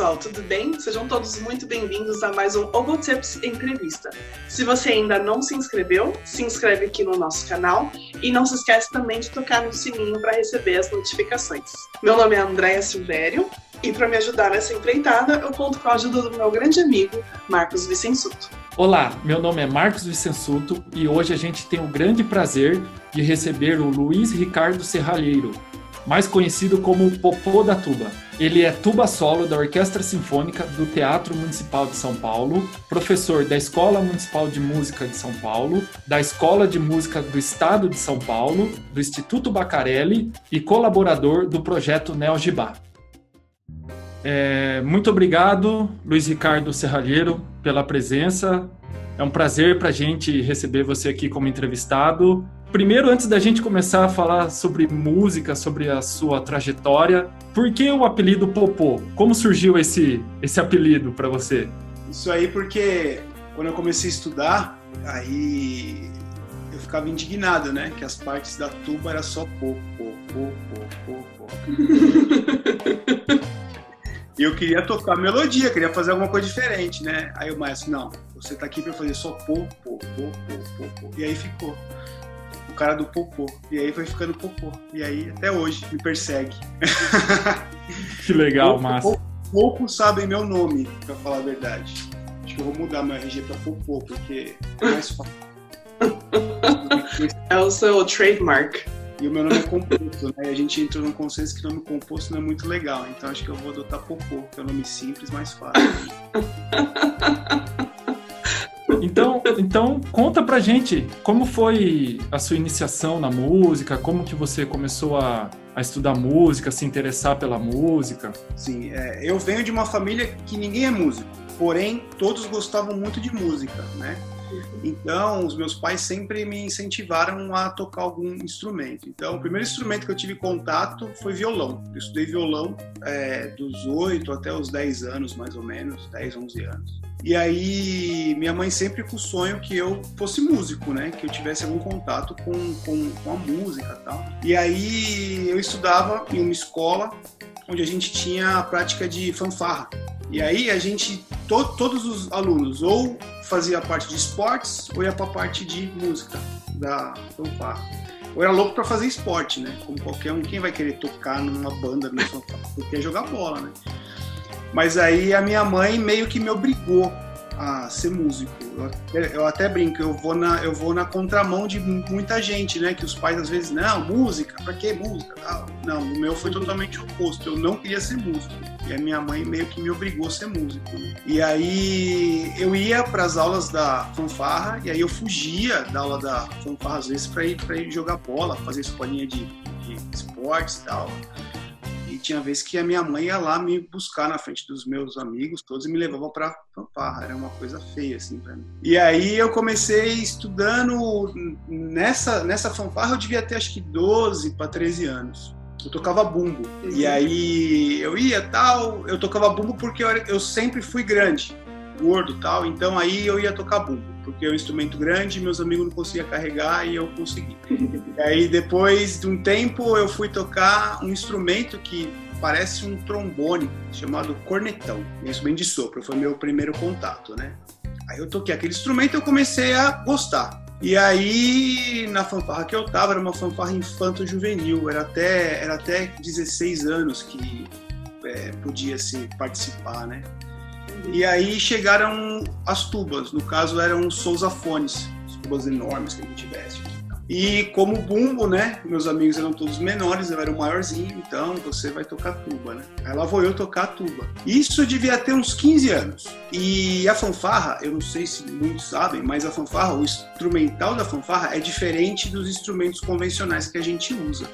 pessoal, tudo bem? Sejam todos muito bem-vindos a mais um Ogotips Entrevista. Se você ainda não se inscreveu, se inscreve aqui no nosso canal e não se esquece também de tocar no sininho para receber as notificações. Meu nome é Andréa Silvério e para me ajudar nessa empreitada, eu conto com a ajuda do meu grande amigo, Marcos Vicensuto. Olá, meu nome é Marcos Vicensuto e hoje a gente tem o grande prazer de receber o Luiz Ricardo Serralheiro, mais conhecido como Popô da Tuba. Ele é tuba solo da Orquestra Sinfônica do Teatro Municipal de São Paulo, professor da Escola Municipal de Música de São Paulo, da Escola de Música do Estado de São Paulo, do Instituto Bacarelli e colaborador do projeto Neo Gibá. É, muito obrigado, Luiz Ricardo Serralheiro, pela presença. É um prazer para a gente receber você aqui como entrevistado. Primeiro, antes da gente começar a falar sobre música, sobre a sua trajetória, por que o apelido Popô? Como surgiu esse, esse apelido para você? Isso aí porque quando eu comecei a estudar, aí eu ficava indignado, né? Que as partes da tuba era só pô, pô, pô, pô, pô, pô. E eu queria tocar melodia, queria fazer alguma coisa diferente, né? Aí o maestro, não, você tá aqui para fazer só pô, pô, pô, pô, pô, pô. E aí ficou cara do popô. E aí foi ficando popô. E aí até hoje me persegue. Que legal, pouco, massa. Pouco, poucos sabem meu nome, pra falar a verdade. Acho que eu vou mudar meu RG pra popô, porque é mais fácil. É o seu trademark. E o meu nome é composto, né? E a gente entrou num consenso que o nome composto não é muito legal. Então acho que eu vou adotar Popô, que é um nome simples, mais fácil. Então, então conta pra gente como foi a sua iniciação na música, como que você começou a, a estudar música, se interessar pela música. Sim, é, eu venho de uma família que ninguém é músico, porém todos gostavam muito de música, né? Então, os meus pais sempre me incentivaram a tocar algum instrumento. Então, o primeiro instrumento que eu tive contato foi violão. Eu estudei violão é, dos 8 até os 10 anos, mais ou menos, 10, 11 anos. E aí, minha mãe sempre com o sonho que eu fosse músico, né? Que eu tivesse algum contato com, com, com a música e tal. E aí, eu estudava em uma escola onde a gente tinha a prática de fanfarra. E aí a gente, to, todos os alunos, ou fazia a parte de esportes, ou ia para a parte de música da fanfarra. Ou era louco para fazer esporte, né? Como qualquer um, quem vai querer tocar numa banda no fanfarra? Porque jogar bola, né? Mas aí a minha mãe meio que me obrigou a ser músico. Eu, eu, até brinco, eu vou, na, eu vou na contramão de muita gente, né? Que os pais às vezes, não, música, pra que música? Não, o meu foi totalmente oposto. Eu não queria ser músico. E a minha mãe meio que me obrigou a ser músico. Né? E aí eu ia para as aulas da fanfarra, e aí eu fugia da aula da fanfarra às vezes para ir, pra ir jogar bola, fazer escolinha de, de esportes e tal tinha vezes que a minha mãe ia lá me buscar na frente dos meus amigos todos e me levava para fanfarra. Era uma coisa feia, assim, para mim. E aí eu comecei estudando nessa, nessa fanfarra, eu devia ter acho que 12 para 13 anos. Eu tocava bumbo. Uhum. E aí eu ia tal, eu tocava bumbo porque eu, eu sempre fui grande, gordo tal, então aí eu ia tocar bumbo porque é um instrumento grande, meus amigos não conseguiam carregar e eu consegui. e aí depois de um tempo eu fui tocar um instrumento que parece um trombone, chamado cornetão, instrumento de sopro, foi meu primeiro contato, né? Aí eu toquei aquele instrumento e eu comecei a gostar. E aí, na fanfarra que eu tava, era uma fanfarra infanto-juvenil, era até, era até 16 anos que é, podia se participar, né? E aí chegaram as tubas, no caso eram sousafones, as tubas enormes que a gente veste. E como bumbo, né? Meus amigos eram todos menores, eu era o maiorzinho, então você vai tocar tuba, né? Aí lá vou eu tocar tuba. Isso devia ter uns 15 anos. E a fanfarra, eu não sei se muitos sabem, mas a fanfarra, o instrumental da fanfarra é diferente dos instrumentos convencionais que a gente usa.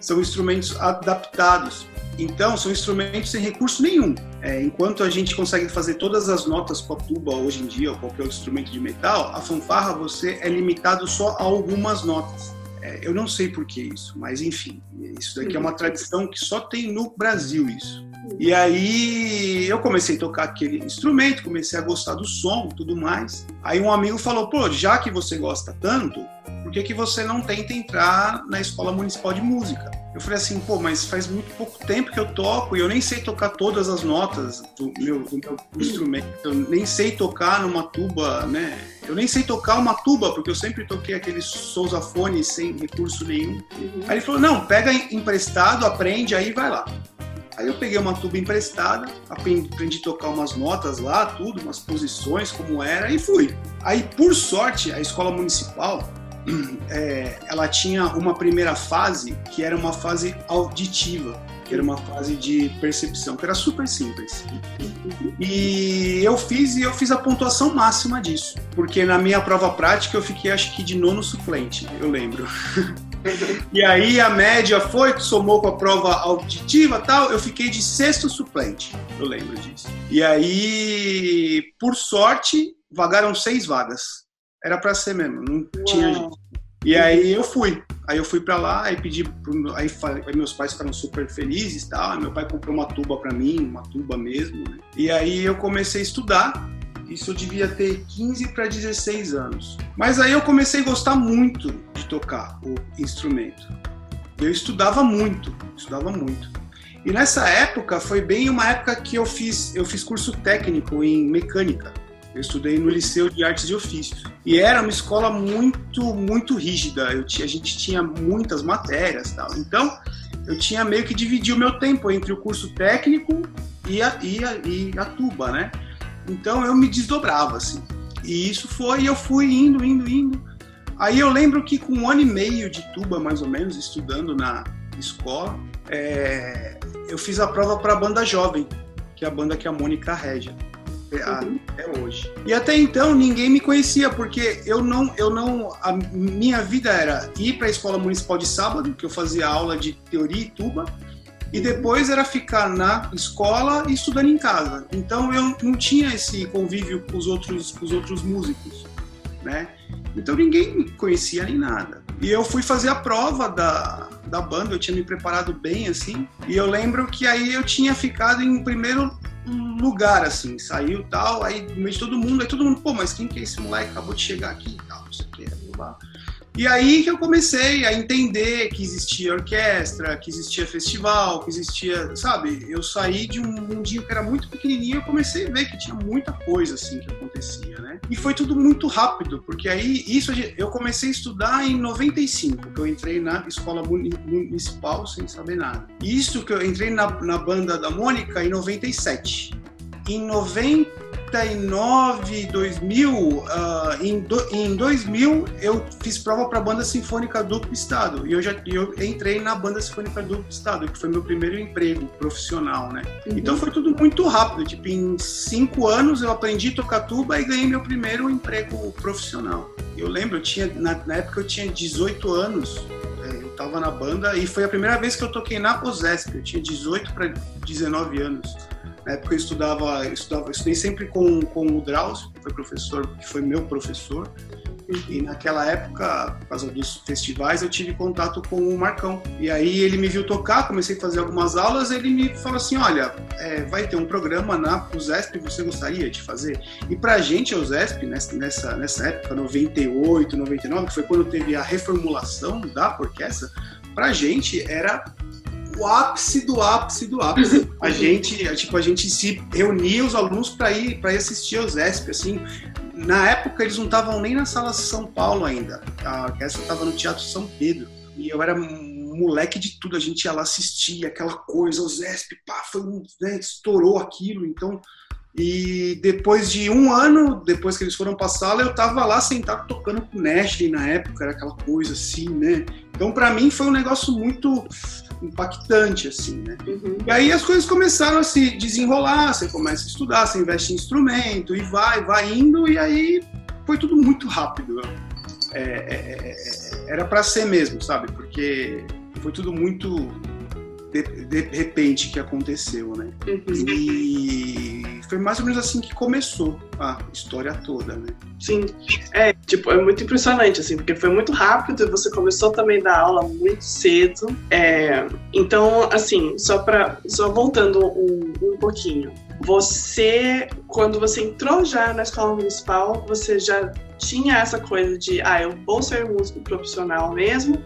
São instrumentos adaptados então, são instrumentos sem recurso nenhum. É, enquanto a gente consegue fazer todas as notas com a tuba hoje em dia, ou qualquer outro instrumento de metal, a fanfarra você é limitado só a algumas notas. É, eu não sei por que isso, mas enfim, isso daqui é uma tradição que só tem no Brasil isso. E aí eu comecei a tocar aquele instrumento, comecei a gostar do som, tudo mais. Aí um amigo falou: "Pô, já que você gosta tanto, por que que você não tenta entrar na escola municipal de música?" Eu falei assim, pô, mas faz muito pouco tempo que eu toco e eu nem sei tocar todas as notas do meu, do meu instrumento. Eu nem sei tocar numa tuba, né? Eu nem sei tocar uma tuba, porque eu sempre toquei aquele sousafone sem recurso nenhum. Uhum. Aí ele falou, não, pega emprestado, aprende, aí vai lá. Aí eu peguei uma tuba emprestada, aprendi a tocar umas notas lá, tudo, umas posições, como era, e fui. Aí, por sorte, a escola municipal, é, ela tinha uma primeira fase que era uma fase auditiva, que era uma fase de percepção, que era super simples. E eu fiz e eu fiz a pontuação máxima disso, porque na minha prova prática eu fiquei acho que de nono suplente, eu lembro. e aí a média foi, somou com a prova auditiva tal, eu fiquei de sexto suplente, eu lembro disso. E aí, por sorte, vagaram seis vagas. Era para ser mesmo, não Uau. tinha gente. E aí eu fui. Aí eu fui para lá e pedi, pro, aí, aí, meus pais ficaram super felizes, tal. Meu pai comprou uma tuba para mim, uma tuba mesmo. Né? E aí eu comecei a estudar isso eu devia ter 15 para 16 anos. Mas aí eu comecei a gostar muito de tocar o instrumento. Eu estudava muito, estudava muito. E nessa época foi bem uma época que eu fiz, eu fiz curso técnico em mecânica. Eu estudei no Liceu de Artes e Ofícios. E era uma escola muito, muito rígida. Eu tinha, a gente tinha muitas matérias tal. Então, eu tinha meio que dividir o meu tempo entre o curso técnico e a, e a, e a tuba, né? Então eu me desdobrava, assim. E isso foi, eu fui indo, indo, indo. Aí eu lembro que com um ano e meio de tuba, mais ou menos, estudando na escola, é, eu fiz a prova para a banda jovem, que é a banda que a Mônica rege. Até hoje. E até então ninguém me conhecia, porque eu não, eu não, a minha vida era ir para a escola municipal de sábado, que eu fazia aula de teoria e tuba, e depois era ficar na escola e estudando em casa. Então eu não tinha esse convívio com os outros, com os outros músicos, né? Então ninguém me conhecia nem nada. E eu fui fazer a prova da, da banda, eu tinha me preparado bem assim. E eu lembro que aí eu tinha ficado em primeiro lugar, assim, saiu tal, aí no meio de todo mundo, aí todo mundo, pô, mas quem que é esse moleque? Acabou de chegar aqui e tal, não sei o que, blá. E aí que eu comecei a entender que existia orquestra, que existia festival, que existia, sabe? Eu saí de um mundinho que era muito pequenininho e comecei a ver que tinha muita coisa assim que acontecia, né? E foi tudo muito rápido, porque aí isso eu comecei a estudar em 95, que eu entrei na escola municipal sem saber nada. Isso que eu entrei na, na banda da Mônica em 97. Em 90 99, 2000, uh, em, do, em 2000 eu fiz prova para a banda sinfônica do estado e eu já eu entrei na banda sinfônica do estado que foi meu primeiro emprego profissional, né? Uhum. Então foi tudo muito rápido, tipo em cinco anos eu aprendi a tocar tuba e ganhei meu primeiro emprego profissional. Eu lembro, eu tinha na, na época eu tinha 18 anos é, eu estava na banda e foi a primeira vez que eu toquei na OSESP. Eu tinha 18 para 19 anos. Na época eu estudava, estudava, estudei sempre com, com o Drauzio, que foi professor, que foi meu professor. E naquela época, por causa dos festivais, eu tive contato com o Marcão. E aí ele me viu tocar, comecei a fazer algumas aulas, ele me falou assim, olha, é, vai ter um programa na USESP, você gostaria de fazer? E pra gente, a USESP, nessa, nessa época, 98, 99, que foi quando teve a reformulação da orquestra, pra gente era o ápice do ápice do ápice. A gente, tipo, a gente se reunia os alunos para ir para assistir ao ZESP, assim. Na época eles não estavam nem na sala São Paulo ainda. A orquestra estava no Teatro São Pedro. E eu era moleque de tudo, a gente ia lá assistir aquela coisa, o ZESP, pá, foi, né, estourou aquilo, então e depois de um ano, depois que eles foram para a sala, eu tava lá sentado tocando com o Nashley na época, era aquela coisa assim, né? Então, para mim, foi um negócio muito impactante, assim, né? Uhum. E aí as coisas começaram a se desenrolar, você começa a estudar, você investe em instrumento, e vai, vai indo, e aí foi tudo muito rápido. É, é, é era para ser mesmo, sabe? Porque foi tudo muito de, de repente que aconteceu, né? Uhum. E foi mais ou menos assim que começou a história toda, né? Sim, é, tipo, é muito impressionante, assim, porque foi muito rápido e você começou também a dar aula muito cedo. É, então, assim, só para só voltando um, um pouquinho, você, quando você entrou já na escola municipal, você já tinha essa coisa de, ah, eu vou ser músico profissional mesmo,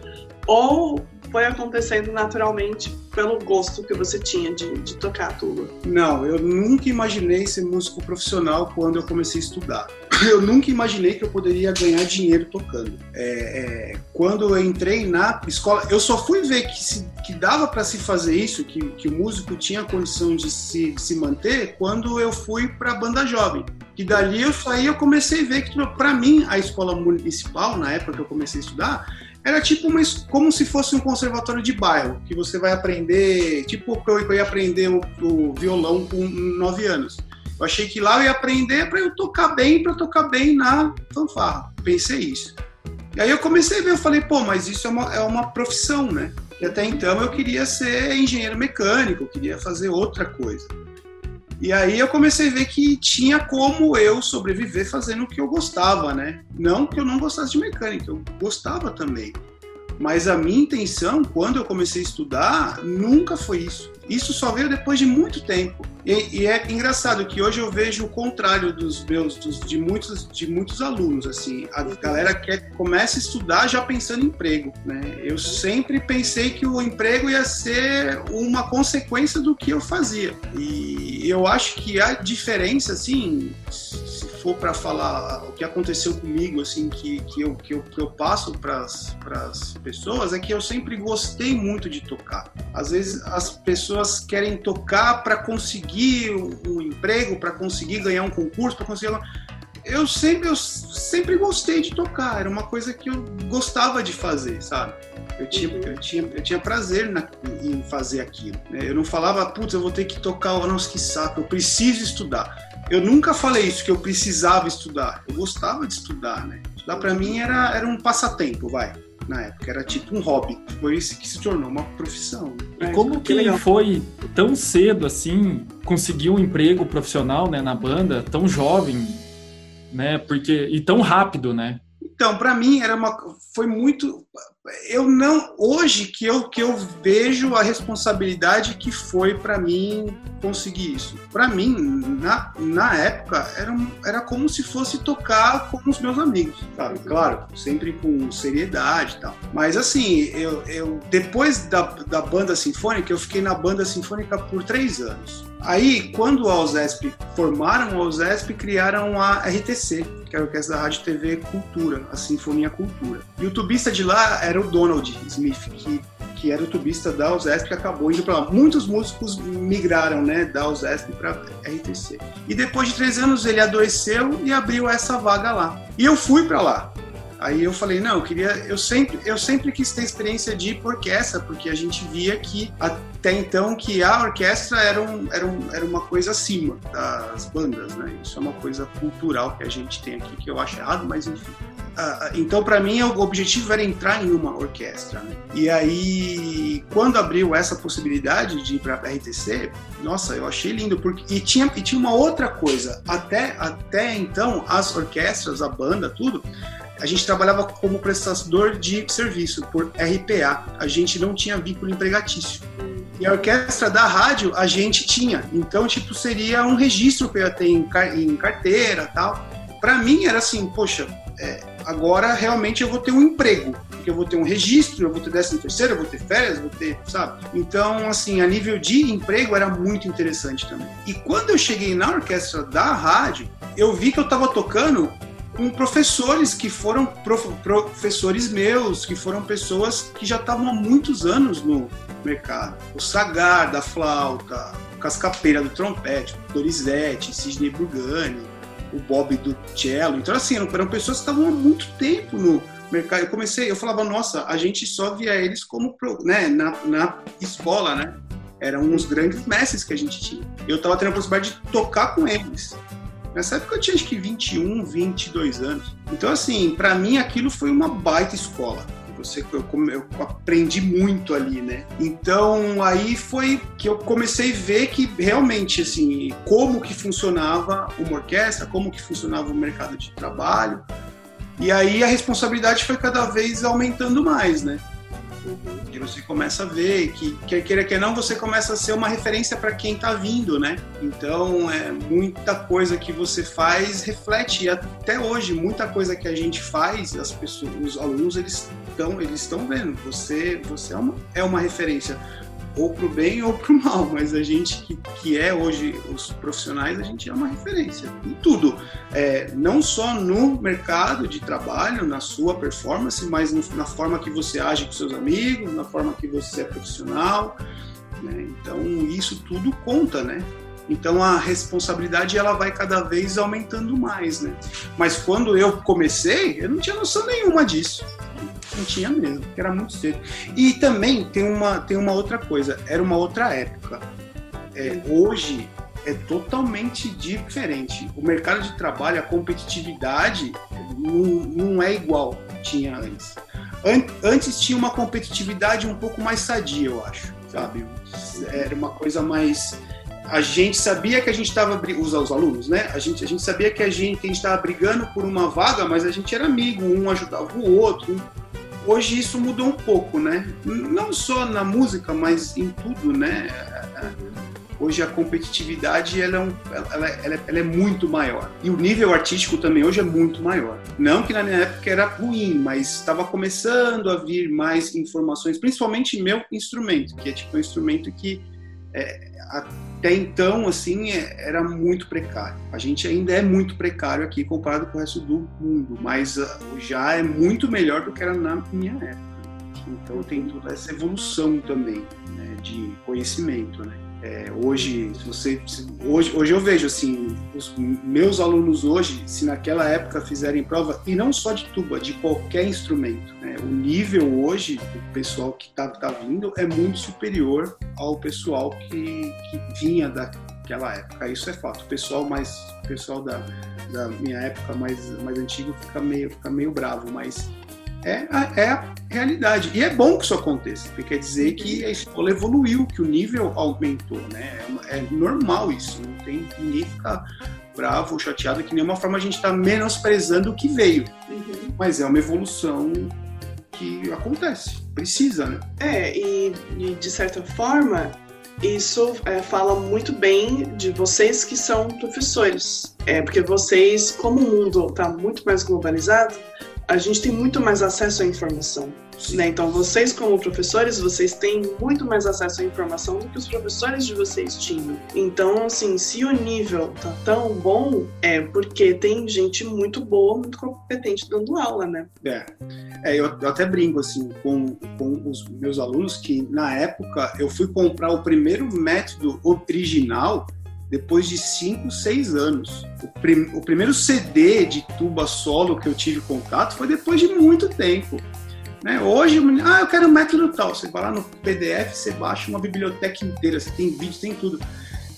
ou foi acontecendo naturalmente pelo gosto que você tinha de, de tocar tudo? Não, eu nunca imaginei ser músico profissional quando eu comecei a estudar. Eu nunca imaginei que eu poderia ganhar dinheiro tocando. É, é, quando eu entrei na escola, eu só fui ver que, se, que dava para se fazer isso, que, que o músico tinha condição de se, de se manter, quando eu fui para a banda jovem. E dali eu saí, eu comecei a ver que, para mim, a escola municipal, na época que eu comecei a estudar, era tipo uma, como se fosse um conservatório de bairro, que você vai aprender, tipo eu, ia aprender o, o, violão com nove anos. Eu achei que lá eu ia aprender para eu tocar bem, para tocar bem na fanfarra. Pensei isso. E aí eu comecei a ver, eu falei, pô, mas isso é uma, é uma profissão, né? E até então eu queria ser engenheiro mecânico, eu queria fazer outra coisa. E aí eu comecei a ver que tinha como eu sobreviver fazendo o que eu gostava, né? Não que eu não gostasse de mecânica, eu gostava também. Mas a minha intenção, quando eu comecei a estudar, nunca foi isso. Isso só veio depois de muito tempo. E, e, é engraçado que hoje eu vejo o contrário dos meus, dos, de muitos, de muitos alunos. Assim, a galera quer começa a estudar já pensando em emprego. Né? Eu sempre pensei que o emprego ia ser uma consequência do que eu fazia. E eu acho que a diferença, assim, for para falar o que aconteceu comigo, assim, que, que, eu, que, eu, que eu passo para as pessoas, é que eu sempre gostei muito de tocar. Às vezes as pessoas querem tocar para conseguir um, um emprego, para conseguir ganhar um concurso, para conseguir. Eu sempre, eu sempre gostei de tocar, era uma coisa que eu gostava de fazer, sabe? Eu tinha, uhum. eu tinha, eu tinha prazer na, em fazer aquilo. Né? Eu não falava, putz, eu vou ter que tocar, nossa, que saco, eu preciso estudar eu nunca falei isso, que eu precisava estudar. Eu gostava de estudar, né? Estudar para mim era, era um passatempo, vai. Na época, era tipo um hobby. Foi isso que se tornou uma profissão. E como que, que foi tão cedo assim, conseguir um emprego profissional né, na banda, tão jovem, né? Porque, e tão rápido, né? Então, para mim era uma foi muito eu não hoje que eu que eu vejo a responsabilidade que foi para mim conseguir isso. Para mim, na, na época era era como se fosse tocar com os meus amigos, sabe? Claro, sempre com seriedade e tal. Mas assim, eu, eu depois da, da banda sinfônica, eu fiquei na banda sinfônica por três anos. Aí, quando a OSESP formaram a OSESP, criaram a RTC, que era a Orquestra da Rádio TV Cultura, a Sinfonia Cultura. E o tubista de lá era o Donald Smith, que, que era o tubista da OSESP, que acabou indo para lá. Muitos músicos migraram né, da OSESP para RTC. E depois de três anos ele adoeceu e abriu essa vaga lá. E eu fui para lá. Aí eu falei, não, eu queria, eu sempre, eu sempre quis ter experiência de orquestra, porque a gente via que até então que a orquestra era, um, era, um, era uma coisa acima das bandas, né? Isso é uma coisa cultural que a gente tem aqui que eu acho errado, mas enfim. Uh, então, para mim, o objetivo era entrar em uma orquestra. Né? E aí, quando abriu essa possibilidade de ir para a RTC, nossa, eu achei lindo. Porque, e, tinha, e tinha uma outra coisa. Até, até então, as orquestras, a banda, tudo, a gente trabalhava como prestador de serviço, por RPA. A gente não tinha vínculo empregatício. E a orquestra da rádio a gente tinha. Então, tipo, seria um registro que eu ia ter em, em carteira tal. Para mim era assim, poxa, é, agora realmente eu vou ter um emprego. Porque eu vou ter um registro, eu vou ter décimo terceiro, eu vou ter férias, vou ter, sabe? Então, assim, a nível de emprego era muito interessante também. E quando eu cheguei na orquestra da rádio, eu vi que eu estava tocando com professores que foram prof, professores meus, que foram pessoas que já estavam há muitos anos no mercado. O Sagar da flauta, o Cascapeira do trompete, o Dorizete, Sidney Burgani, o Bob do cello. Então, assim, eram pessoas que estavam há muito tempo no mercado. Eu comecei, eu falava, nossa, a gente só via eles como, né, na, na escola, né? Eram uns grandes mestres que a gente tinha. Eu estava tendo a possibilidade de tocar com eles. Nessa época eu tinha acho que 21, 22 anos. Então, assim, para mim aquilo foi uma baita escola. Você, eu, eu, aprendi muito ali, né? Então aí foi que eu comecei a ver que realmente assim como que funcionava uma orquestra, como que funcionava o mercado de trabalho. E aí a responsabilidade foi cada vez aumentando mais, né? E você começa a ver que, quer queira que não, você começa a ser uma referência para quem está vindo, né? Então, é, muita coisa que você faz reflete. E até hoje, muita coisa que a gente faz, as pessoas, os alunos, eles estão eles estão vendo. Você, você é, uma, é uma referência ou para o bem ou para o mal, mas a gente que, que é hoje os profissionais, a gente é uma referência em tudo, é, não só no mercado de trabalho, na sua performance, mas no, na forma que você age com seus amigos, na forma que você é profissional, né? então isso tudo conta, né? Então a responsabilidade ela vai cada vez aumentando mais, né? Mas quando eu comecei, eu não tinha noção nenhuma disso. Não tinha mesmo, porque era muito cedo. E também tem uma, tem uma outra coisa, era uma outra época. É, hoje é totalmente diferente. O mercado de trabalho, a competitividade não, não é igual tinha antes. Antes tinha uma competitividade um pouco mais sadia, eu acho, sabe? Era uma coisa mais a gente sabia que a gente estava os, os alunos, né? A gente, a gente sabia que a gente estava brigando por uma vaga, mas a gente era amigo, um ajudava o outro, hoje isso mudou um pouco, né? Não só na música, mas em tudo, né? Hoje a competitividade ela é, um, ela, ela, ela é, muito maior. E o nível artístico também hoje é muito maior. Não que na minha época era ruim, mas estava começando a vir mais informações, principalmente meu instrumento, que é tipo um instrumento que é, até então, assim, é, era muito precário. A gente ainda é muito precário aqui comparado com o resto do mundo, mas uh, já é muito melhor do que era na minha época. Então tem toda essa evolução também né, de conhecimento, né? É, hoje, se você, se, hoje, hoje eu vejo assim, os meus alunos hoje, se naquela época fizerem prova, e não só de tuba, de qualquer instrumento, né, o nível hoje do pessoal que está tá vindo é muito superior ao pessoal que, que vinha daquela época. Isso é fato. O pessoal mais, pessoal da, da minha época mais, mais antigo fica meio, fica meio bravo, mas é a, é a realidade. E é bom que isso aconteça, porque quer dizer que a escola evoluiu, que o nível aumentou, né? É, é normal isso, não tem ninguém ficar bravo ou chateado, que nenhuma forma a gente está menosprezando o que veio. Uhum. Mas é uma evolução que acontece, precisa, né? É, e, e de certa forma, isso é, fala muito bem de vocês que são professores. É, porque vocês, como o mundo está muito mais globalizado, a gente tem muito mais acesso à informação. Né? Então, vocês, como professores, vocês têm muito mais acesso à informação do que os professores de vocês tinham. Então, assim, se o nível tá tão bom, é porque tem gente muito boa, muito competente dando aula, né? É, é eu, eu até brinco, assim, com, com os meus alunos que, na época, eu fui comprar o primeiro método original depois de 5, 6 anos. O, prim o, primeiro CD de tuba solo que eu tive contato foi depois de muito tempo. Né? Hoje, ah, eu quero um método tal. Você vai lá no PDF, você baixa uma biblioteca inteira, você tem vídeo, tem tudo.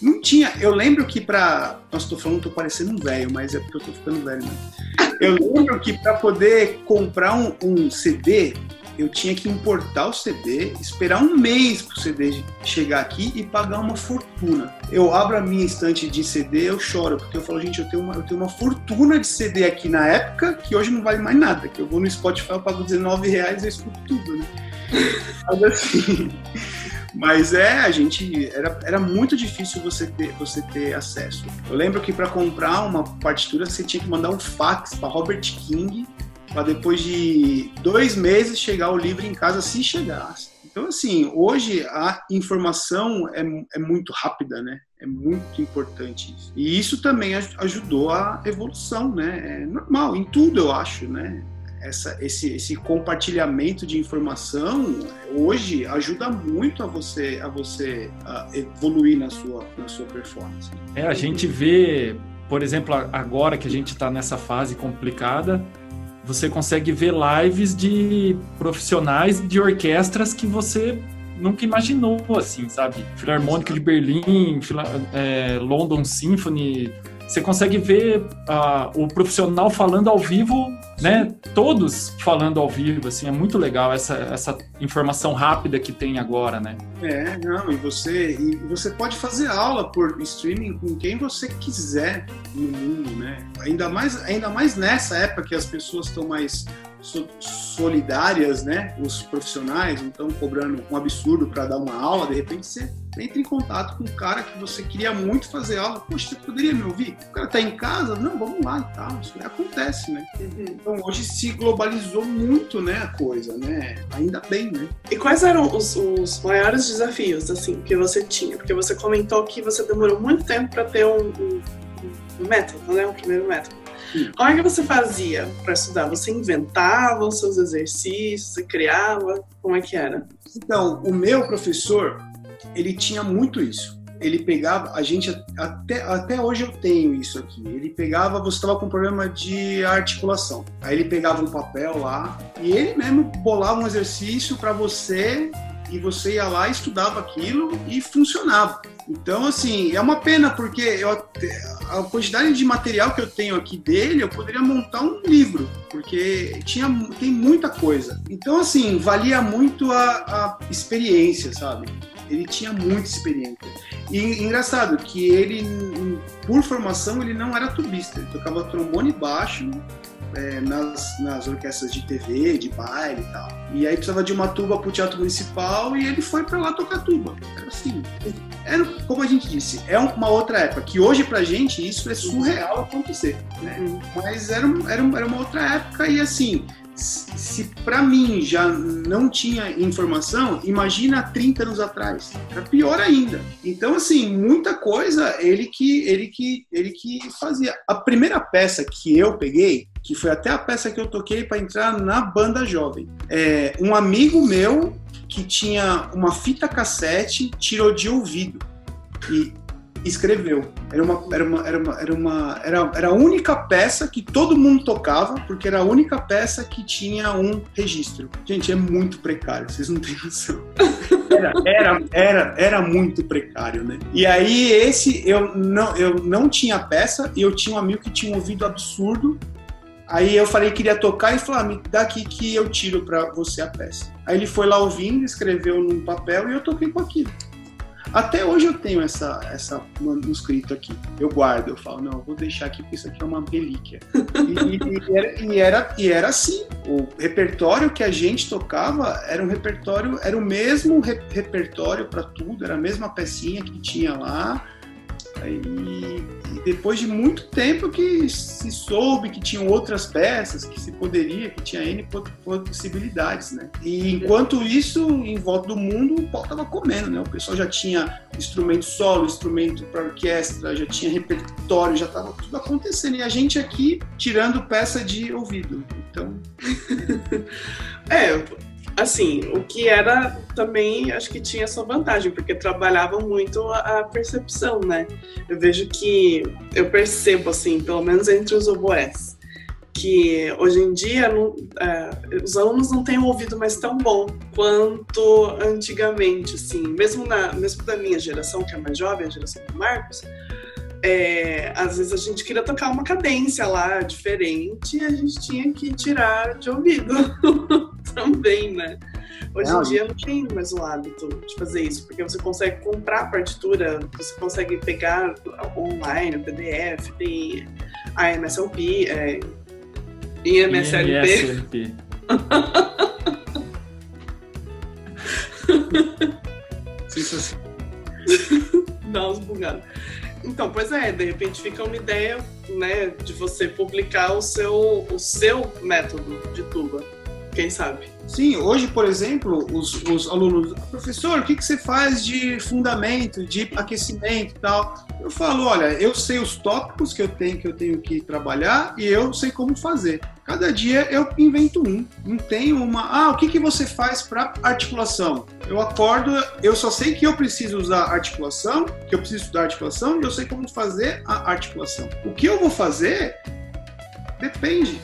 Não tinha. Eu lembro que para. Nossa, estou falando, estou parecendo um velho, mas é porque eu estou ficando velho. Né? Eu lembro que para poder comprar um, um CD, eu tinha que importar o CD, esperar um mês para o CD chegar aqui e pagar uma fortuna. Eu abro a minha estante de CD, eu choro, porque eu falo, gente, eu tenho uma, eu tenho uma fortuna de CD aqui na época que hoje não vale mais nada, que eu vou no Spotify, eu pago 19 reais e eu escuto tudo, né? Mas assim. Mas é, a gente era, era muito difícil você ter, você ter acesso. Eu lembro que para comprar uma partitura você tinha que mandar um fax para Robert King para depois de dois meses chegar o livro em casa, se chegasse. Então, assim, hoje a informação é, é muito rápida, né? É muito importante isso. E isso também ajudou a evolução, né? É normal, em tudo, eu acho, né? Essa, esse, esse compartilhamento de informação hoje ajuda muito a você a você a evoluir na sua, na sua performance. É, a gente vê, por exemplo, agora que a gente está nessa fase complicada, você consegue ver lives de profissionais de orquestras que você nunca imaginou, assim, sabe? Filarmônica de Berlim, Fila, é, London Symphony, você consegue ver uh, o profissional falando ao vivo, né? Todos falando ao vivo, assim, é muito legal essa, essa informação rápida que tem agora, né? É, não, e você, e você pode fazer aula por streaming com quem você quiser no mundo, né? Ainda mais, ainda mais nessa época que as pessoas estão mais solidárias, né? Os profissionais não estão cobrando um absurdo para dar uma aula, de repente você entra em contato com um cara que você queria muito fazer aula. Poxa, você poderia me ouvir? O cara está em casa? Não, vamos lá e tal. Isso acontece, né? Uhum. Então hoje se globalizou muito, né, a coisa, né? Ainda bem, né? E quais eram os, os maiores desafios, assim, que você tinha? Porque você comentou que você demorou muito tempo para ter um, um, um método, né? Um primeiro método. Como é que você fazia para estudar? Você inventava os seus exercícios, você criava? Como é que era? Então, o meu professor, ele tinha muito isso. Ele pegava, a gente, até, até hoje eu tenho isso aqui. Ele pegava, você estava com problema de articulação. Aí ele pegava um papel lá e ele mesmo bolava um exercício para você e você ia lá, estudava aquilo e funcionava. Então, assim, é uma pena porque eu, a quantidade de material que eu tenho aqui dele, eu poderia montar um livro, porque tinha, tem muita coisa. Então, assim, valia muito a, a experiência, sabe? Ele tinha muita experiência. E engraçado que ele, por formação, ele não era tubista, ele tocava trombone baixo é, nas, nas orquestras de TV, de baile e tal. E aí precisava de uma tuba pro Teatro Municipal e ele foi para lá tocar tuba. Era assim. Era, como a gente disse, é uma outra época, que hoje pra gente isso é surreal acontecer. Né? Mas era, era, era uma outra época e assim, se para mim já não tinha informação, imagina 30 anos atrás. Era pior ainda. Então, assim, muita coisa ele que, ele que, ele que fazia. A primeira peça que eu peguei, que foi até a peça que eu toquei para entrar na banda jovem, é, um amigo meu que tinha uma fita cassete tirou de ouvido. E escreveu. Era uma, era uma, era uma, era uma, era, era a única peça que todo mundo tocava, porque era a única peça que tinha um registro. Gente, é muito precário, vocês não têm noção. Era, era, era, era muito precário, né? E aí esse eu não, eu não tinha peça e eu tinha um amigo que tinha um ouvido absurdo. Aí eu falei que queria tocar e falou: ah, me dá aqui que eu tiro para você a peça. Aí ele foi lá ouvindo, escreveu num papel e eu toquei com aquilo. Até hoje eu tenho essa, essa manuscrito aqui. Eu guardo, eu falo, não, vou deixar aqui porque isso aqui é uma relíquia. E, e, era, e, era, e era assim. O repertório que a gente tocava era um repertório, era o mesmo re repertório para tudo, era a mesma pecinha que tinha lá e, e, depois de muito tempo que se soube que tinham outras peças, que se poderia, que tinha N possibilidades, né? E enquanto isso, em volta do mundo, o pau estava comendo, né? O pessoal já tinha instrumento solo, instrumento para orquestra, já tinha repertório, já estava tudo acontecendo. E a gente aqui tirando peça de ouvido. Então. é, assim, o que era também, acho que tinha sua vantagem, porque trabalhava muito a, percepção, né? Eu vejo que, eu percebo, assim, pelo menos entre os oboés, que hoje em dia não, é, os alunos não têm um ouvido mais tão bom quanto antigamente, assim, mesmo, na, mesmo da minha geração, que é mais jovem, a geração do Marcos, é, às vezes a gente queria tocar uma cadência lá diferente e a gente tinha que tirar de ouvido também, né? Hoje não, em dia não tem mais o hábito de fazer isso, porque você consegue comprar a partitura, você consegue pegar online, o PDF, tem a MSLP, é, IMSLP. Sensacional. Dá uns bugados. Então, pois é, de repente fica uma ideia, né, de você publicar o seu, o seu método de tuba. Quem sabe? Sim, hoje, por exemplo, os, os alunos, professor, o que, que você faz de fundamento, de aquecimento e tal? Eu falo, olha, eu sei os tópicos que eu tenho que eu tenho que trabalhar e eu sei como fazer. Cada dia eu invento um. Não tenho uma. Ah, o que, que você faz para articulação? Eu acordo, eu só sei que eu preciso usar articulação, que eu preciso estudar articulação e eu sei como fazer a articulação. O que eu vou fazer depende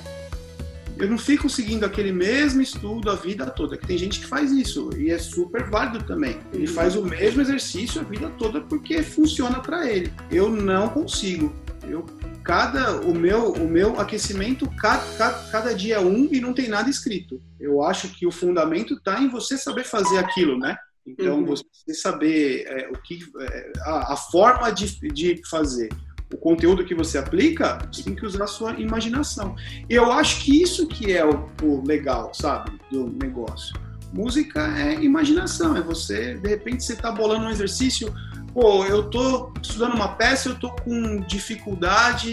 eu não fico seguindo aquele mesmo estudo a vida toda, que tem gente que faz isso e é super válido também. Ele faz o mesmo exercício a vida toda porque funciona para ele. Eu não consigo. Eu cada o meu o meu aquecimento cada, cada, cada dia é um e não tem nada escrito. Eu acho que o fundamento está em você saber fazer aquilo, né? Então uhum. você saber é, o que é, a, a, forma de, de fazer o conteúdo que você aplica, você tem que usar a sua imaginação. Eu acho que isso que é o, o legal, sabe, do negócio. Música é imaginação, é você, de repente, você está bolando um exercício, pô, eu tô estudando uma peça, eu tô com dificuldade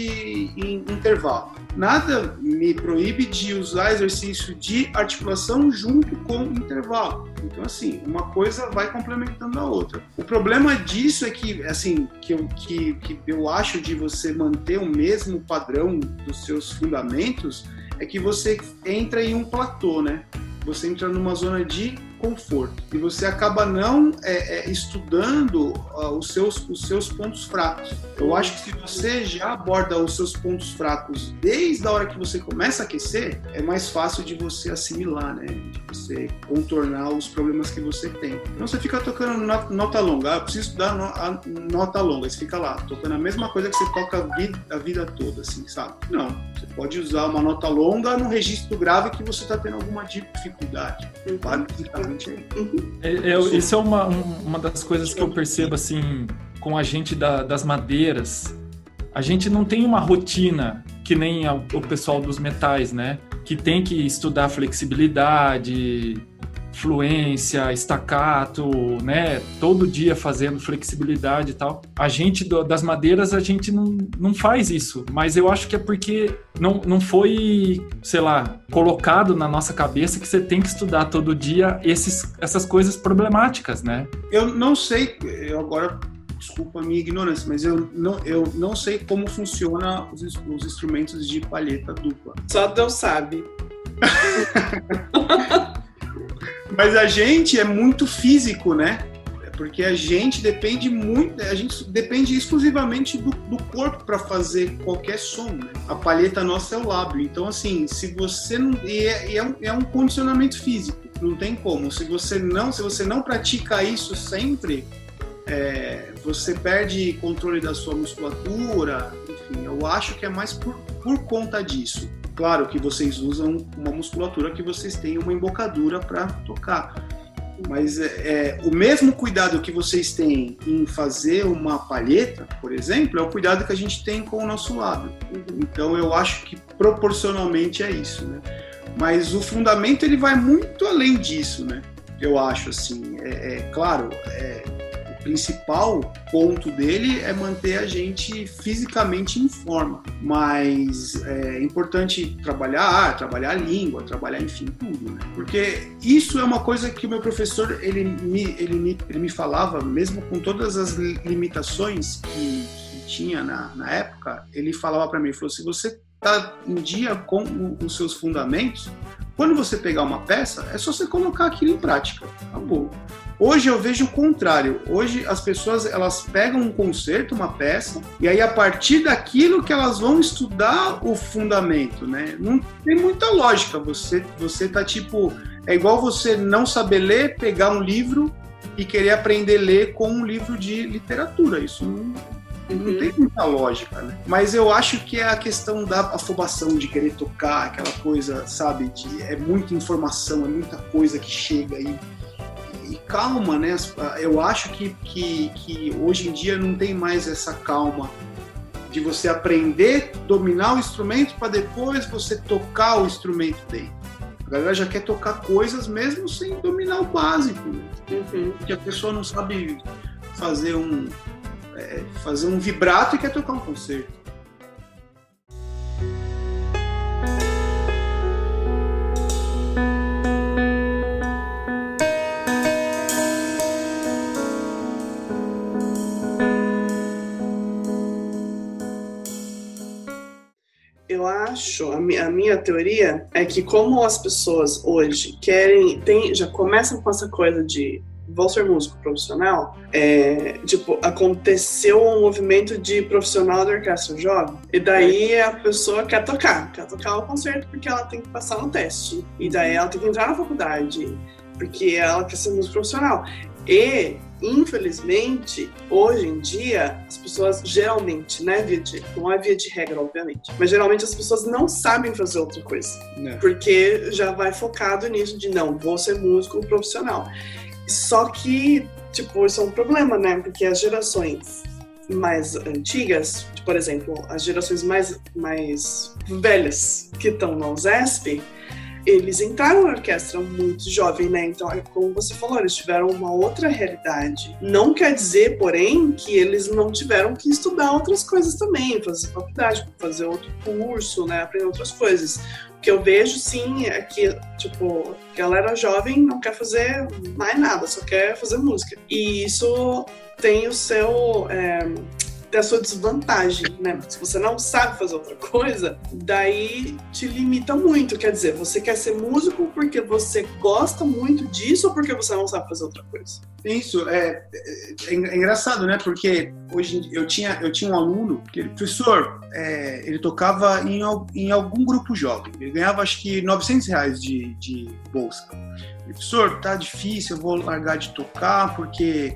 em intervalo. Nada me proíbe de usar exercício de articulação junto com intervalo. Então, assim, uma coisa vai complementando a outra. O problema disso é que, assim, que eu, que, que eu acho de você manter o mesmo padrão dos seus fundamentos é que você entra em um platô, né? Você entra numa zona de conforto. E você acaba não é, é, estudando uh, os, seus, os seus pontos fracos. Eu acho que se você já aborda os seus pontos fracos desde a hora que você começa a aquecer, é mais fácil de você assimilar, né? De você contornar os problemas que você tem. Então você fica tocando nota longa, ah, eu preciso estudar a nota longa, você fica lá, tocando a mesma coisa que você toca a vida, a vida toda, assim, sabe? Não, você pode usar uma nota longa no registro grave que você está tendo alguma dificuldade. Uhum. É, é, isso é uma, uma das coisas que eu percebo assim com a gente da, das madeiras. A gente não tem uma rotina que nem o pessoal dos metais, né? Que tem que estudar flexibilidade, fluência, estacato, né? Todo dia fazendo flexibilidade e tal. A gente do, das madeiras, a gente não, não faz isso, mas eu acho que é porque não, não foi, sei lá, colocado na nossa cabeça que você tem que estudar todo dia esses, essas coisas problemáticas, né? Eu não sei, eu agora desculpa a minha ignorância, mas eu não, eu não sei como funciona os, os instrumentos de palheta dupla. Só Deus sabe. Mas a gente é muito físico, né? Porque a gente depende muito, a gente depende exclusivamente do, do corpo para fazer qualquer som. Né? A palheta nossa é o lábio. Então, assim, se você não. E é, é, um, é um condicionamento físico, não tem como. Se você não, se você não pratica isso sempre, é, você perde controle da sua musculatura. Enfim, eu acho que é mais por, por conta disso. Claro que vocês usam uma musculatura que vocês têm uma embocadura para tocar. Mas é, é, o mesmo cuidado que vocês têm em fazer uma palheta, por exemplo, é o cuidado que a gente tem com o nosso lábio. Então eu acho que proporcionalmente é isso, né? Mas o fundamento ele vai muito além disso, né? Eu acho assim. É, é claro, é, principal ponto dele é manter a gente fisicamente em forma. Mas é importante trabalhar, trabalhar a língua, trabalhar, enfim, tudo, né? Porque isso é uma coisa que o meu professor, ele me, ele me, ele me falava, mesmo com todas as limitações que, que tinha na, na época, ele falava para mim, falou, se você está em dia com os seus fundamentos, quando você pegar uma peça, é só você colocar aquilo em prática. Acabou. Hoje eu vejo o contrário. Hoje as pessoas elas pegam um concerto, uma peça, e aí a partir daquilo que elas vão estudar o fundamento, né? Não tem muita lógica. Você você tá tipo é igual você não saber ler, pegar um livro e querer aprender a ler com um livro de literatura. Isso não, não tem muita lógica, né? Mas eu acho que é a questão da afobação, de querer tocar, aquela coisa, sabe? De, é muita informação, é muita coisa que chega aí. E e calma, né? Eu acho que, que, que hoje em dia não tem mais essa calma de você aprender, dominar o instrumento para depois você tocar o instrumento bem. A galera já quer tocar coisas mesmo sem dominar o básico, né? uhum. porque a pessoa não sabe fazer um é, fazer um vibrato e quer tocar um concerto. acho, a minha, a minha teoria é que como as pessoas hoje querem, tem, já começam com essa coisa de vou ser músico profissional, é, tipo, aconteceu um movimento de profissional da orquestra jovem, e daí a pessoa quer tocar, quer tocar o concerto porque ela tem que passar no teste, e daí ela tem que entrar na faculdade, porque ela quer ser músico profissional. E, infelizmente, hoje em dia, as pessoas geralmente, né, via de, não é via de regra, obviamente, mas geralmente as pessoas não sabem fazer outra coisa. É. Porque já vai focado nisso de não, vou ser músico profissional. Só que, tipo, isso é um problema, né? Porque as gerações mais antigas, por exemplo, as gerações mais, mais velhas que estão na USESP, eles entraram na orquestra muito jovem, né? Então, é como você falou, eles tiveram uma outra realidade. Não quer dizer, porém, que eles não tiveram que estudar outras coisas também, fazer faculdade, fazer outro curso, né? Aprender outras coisas. O que eu vejo, sim, é que, tipo, galera jovem não quer fazer mais nada, só quer fazer música. E isso tem o seu. É, tem a sua desvantagem, né? Se você não sabe fazer outra coisa, daí te limita muito. Quer dizer, você quer ser músico porque você gosta muito disso ou porque você não sabe fazer outra coisa? Isso, é, é, é engraçado, né? Porque hoje eu tinha, eu tinha um aluno que, professor, é, ele tocava em, em algum grupo jovem. Ele ganhava acho que 900 reais de, de bolsa. professor, tá difícil, eu vou largar de tocar porque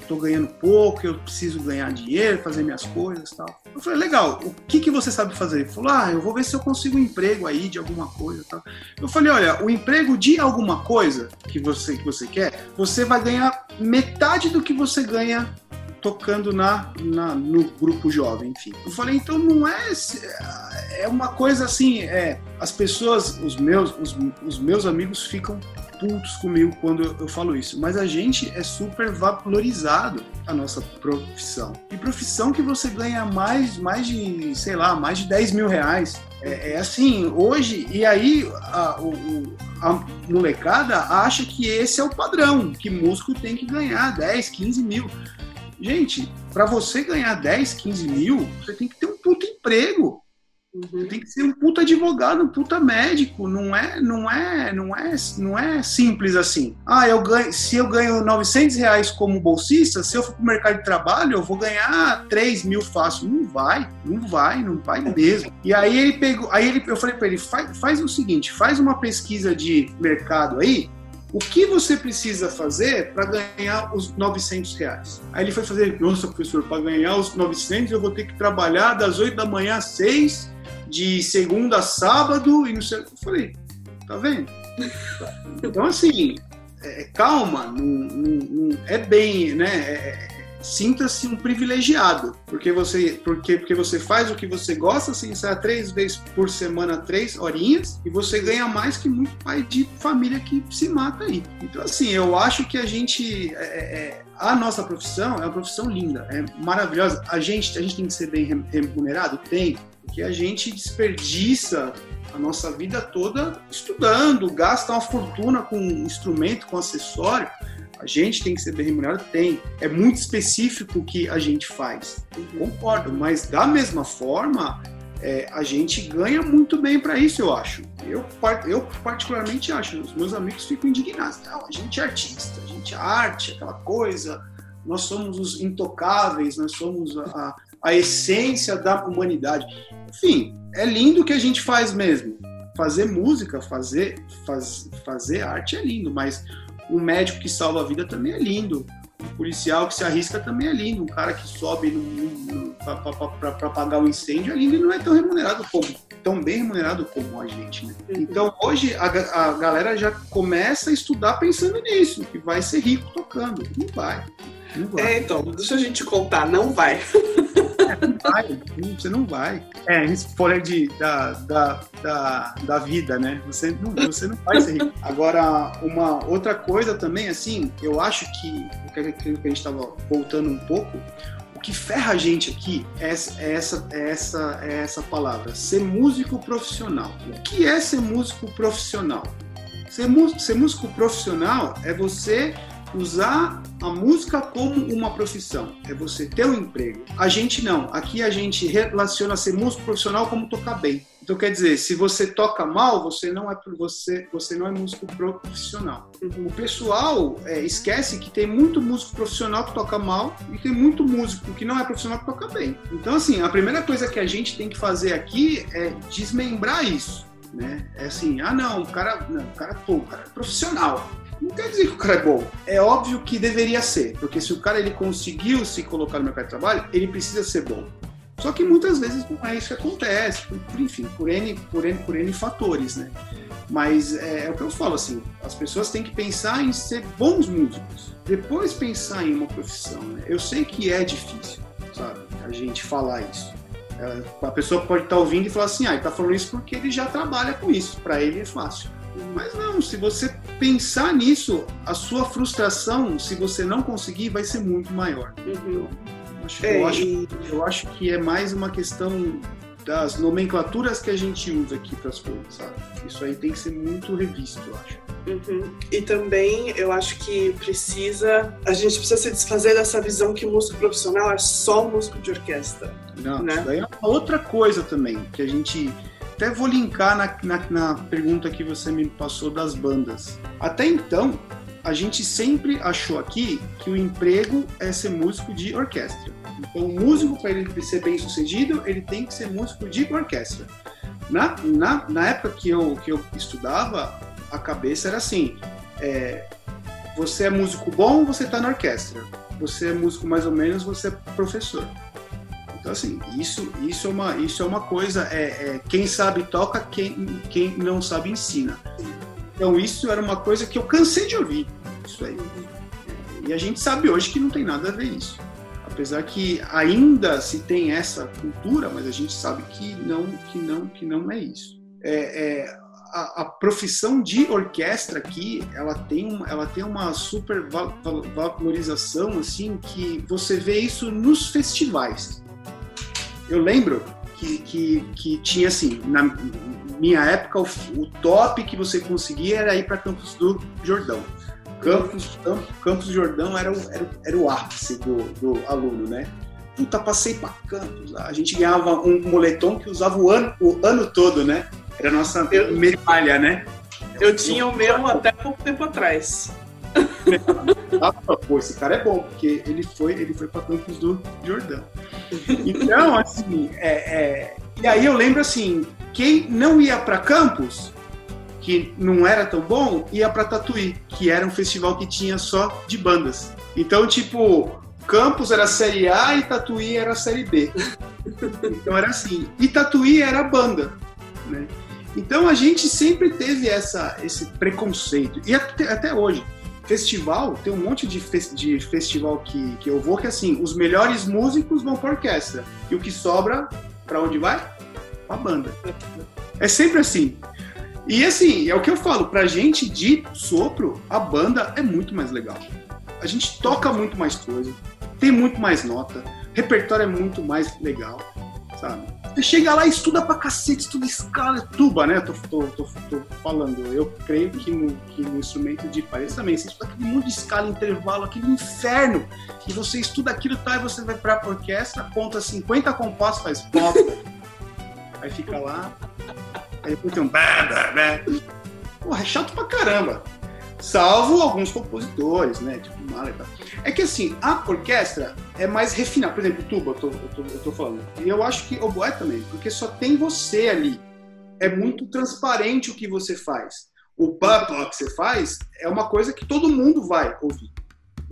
estou é, ganhando pouco, eu preciso ganhar dinheiro, fazer minhas coisas tal. Eu falei, legal, o que, que você sabe fazer? Ele falou, ah, eu vou ver se eu consigo um emprego aí de alguma coisa tal. Eu falei, olha, o emprego de alguma coisa que você, que você quer, você vai ganhar metade do que você ganha tocando na, na, no grupo jovem, enfim. Eu falei, então não é é uma coisa assim, é as pessoas, os meus os, os meus amigos ficam putos comigo quando eu, falo isso, mas a gente é super valorizado a nossa profissão. E profissão que você ganha mais, mais de, sei lá, mais de 10 mil reais. É, é assim, hoje, e aí a, o, a molecada acha que esse é o padrão, que músico tem que ganhar 10, 15 mil. Gente, para você ganhar 10, 15 mil, você tem que ter um puto emprego. Uhum. Tem que ser um puta advogado, um puta médico. Não é, não é, não é, não é simples assim. Ah, eu ganho, se eu ganho 900 reais como bolsista, se eu for pro mercado de trabalho, eu vou ganhar 3 mil fácil. Não vai, não vai, não vai mesmo. E aí ele pegou, aí ele, eu falei para ele, faz, faz o seguinte, faz uma pesquisa de mercado aí o que você precisa fazer para ganhar os 900 reais? Aí ele foi fazer, nossa, professor, para ganhar os 900 eu vou ter que trabalhar das 8 da manhã às 6 de segunda a sábado e não sei. Eu falei, tá vendo? Então, assim, é, calma, não, não, não, é bem, né? É, é Sinta-se um privilegiado, porque você, porque, porque você faz o que você gosta, assim, sai três vezes por semana, três horinhas, e você ganha mais que muito pai de família que se mata aí. Então, assim, eu acho que a gente. É, é, a nossa profissão é uma profissão linda, é maravilhosa. A gente, a gente tem que ser bem remunerado? Tem que a gente desperdiça a nossa vida toda estudando, gasta uma fortuna com instrumento, com acessório. A gente tem que ser bem remunerado? Tem. É muito específico o que a gente faz. Concordo, mas da mesma forma, é, a gente ganha muito bem para isso, eu acho. Eu, eu particularmente acho. Os meus amigos ficam indignados. Não, a gente é artista, a gente é arte, aquela coisa. Nós somos os intocáveis, nós somos a, a essência da humanidade. Enfim, é lindo o que a gente faz mesmo. Fazer música, fazer, faz, fazer arte é lindo, mas o médico que salva a vida também é lindo. O policial que se arrisca também é lindo. Um cara que sobe para apagar o um incêndio é lindo e não é tão remunerado como tão bem remunerado como a gente. Né? Uhum. Então hoje a, a galera já começa a estudar pensando nisso, que vai ser rico tocando. Não vai. Não vai. É, então, deixa a gente contar, não vai. vai, você não vai. É, spoiler de, da, da, da, da vida, né? Você não, você não vai ser rico. Agora, uma outra coisa também, assim, eu acho que o que a gente estava voltando um pouco, o que ferra a gente aqui é essa, é essa, é essa, é essa palavra, ser músico profissional. O que é ser músico profissional? Ser, ser músico profissional é você usar a música como uma profissão, é você ter um emprego. A gente não, aqui a gente relaciona ser músico profissional como tocar bem. Então quer dizer, se você toca mal, você não é você, você não é músico profissional. O pessoal é, esquece que tem muito músico profissional que toca mal e tem muito músico que não é profissional que toca bem. Então assim, a primeira coisa que a gente tem que fazer aqui é desmembrar isso, né? É assim, ah não, o cara, não, o cara, pô, o cara é profissional não quer dizer que o cara é bom. É óbvio que deveria ser, porque se o cara ele conseguiu se colocar no mercado de trabalho, ele precisa ser bom. Só que muitas vezes não é isso que acontece, por, por enfim, por N, por, N, por N fatores, né? Mas é, é, o que eu falo, assim, as pessoas têm que pensar em ser bons músicos, depois pensar em uma profissão, né? Eu sei que é difícil, sabe, a gente falar isso. É, a pessoa pode estar ouvindo e falar assim, ah, ele está falando isso porque ele já trabalha com isso, para ele é fácil. Mas não, se você pensar nisso, a sua frustração, se você não conseguir, vai ser muito maior. Uhum. Acho, é, eu, acho, eu acho que é mais uma questão das nomenclaturas que a gente usa aqui para as coisas, sabe? Isso aí tem que ser muito revisto, eu acho. Uhum. E também eu acho que precisa, a gente precisa se desfazer dessa visão que músico profissional é só músico de orquestra. Não, né? isso daí é uma outra coisa também, que a gente até vou linkar na, na, na, pergunta que você me passou das bandas. Até então, a gente sempre achou aqui que o emprego é ser músico de orquestra. Então, o músico, para ele ser bem sucedido, ele tem que ser músico de orquestra. Na, na, na época que eu, que eu estudava, a cabeça era assim: é, você é músico bom, você está na orquestra. Você é músico mais ou menos, você é professor. Então, assim, isso, isso, é, uma, isso é uma coisa, é, é, quem sabe toca, quem, quem não sabe ensina. Então, isso era uma coisa que eu cansei de ouvir, isso aí. E a gente sabe hoje que não tem nada a ver isso. Apesar que ainda se tem essa cultura, mas a gente sabe que não, que não, que não é isso. É, é a, a, profissão de orquestra aqui, ela tem uma, ela tem uma super valorização, assim, que você vê isso nos festivais eu lembro que, que, que tinha assim, na minha época, o, o top que você conseguia era ir para Campos do Jordão. Campos, Campos do Jordão era o, era, era o ápice do, do aluno, né? Puta, passei para Campos. A gente ganhava um moletom que usava o ano, o ano todo, né? Era a nossa medalha, né? Eu tinha o meu até pouco tempo atrás. Ah, pô, esse cara é bom, porque ele foi, ele foi para Campos do Jordão. Então, assim, é, é, e aí eu lembro assim, quem não ia para Campos, que não era tão bom, ia para Tatuí, que era um festival que tinha só de bandas. Então, tipo, Campos era série A e Tatuí era série B. Então era assim. E Tatuí era banda, né? Então a gente sempre teve essa, esse preconceito. E até, até hoje festival, tem um monte de, fe de festival que, que eu vou que assim, os melhores músicos vão pra orquestra. E o que sobra, para onde vai? Pra banda. É sempre assim. E assim, é o que eu falo, pra gente de sopro, a banda é muito mais legal. A gente toca muito mais coisa, tem muito mais nota, repertório é muito mais legal, sabe? Você chega lá e estuda pra cacete, estuda escala, tuba, né? Tô, tô, tô, tô, falando. Eu creio que no, que no instrumento de parede também. Você estuda aquele monte de escala, intervalo, aquele inferno. E você estuda aquilo, tá? E você vai pra orquestra, conta 50 compassos, faz pop. aí fica lá. Aí depois tem um. Porra, é chato pra caramba. Salvo alguns compositores, né? Tipo Mahler. É que assim, a orquestra é mais refinada. Por exemplo, tuba, eu tô, eu tô, eu tô falando. E eu acho que oboé também, porque só tem você ali. É muito transparente o que você faz. O papa que você faz é uma coisa que todo mundo vai ouvir.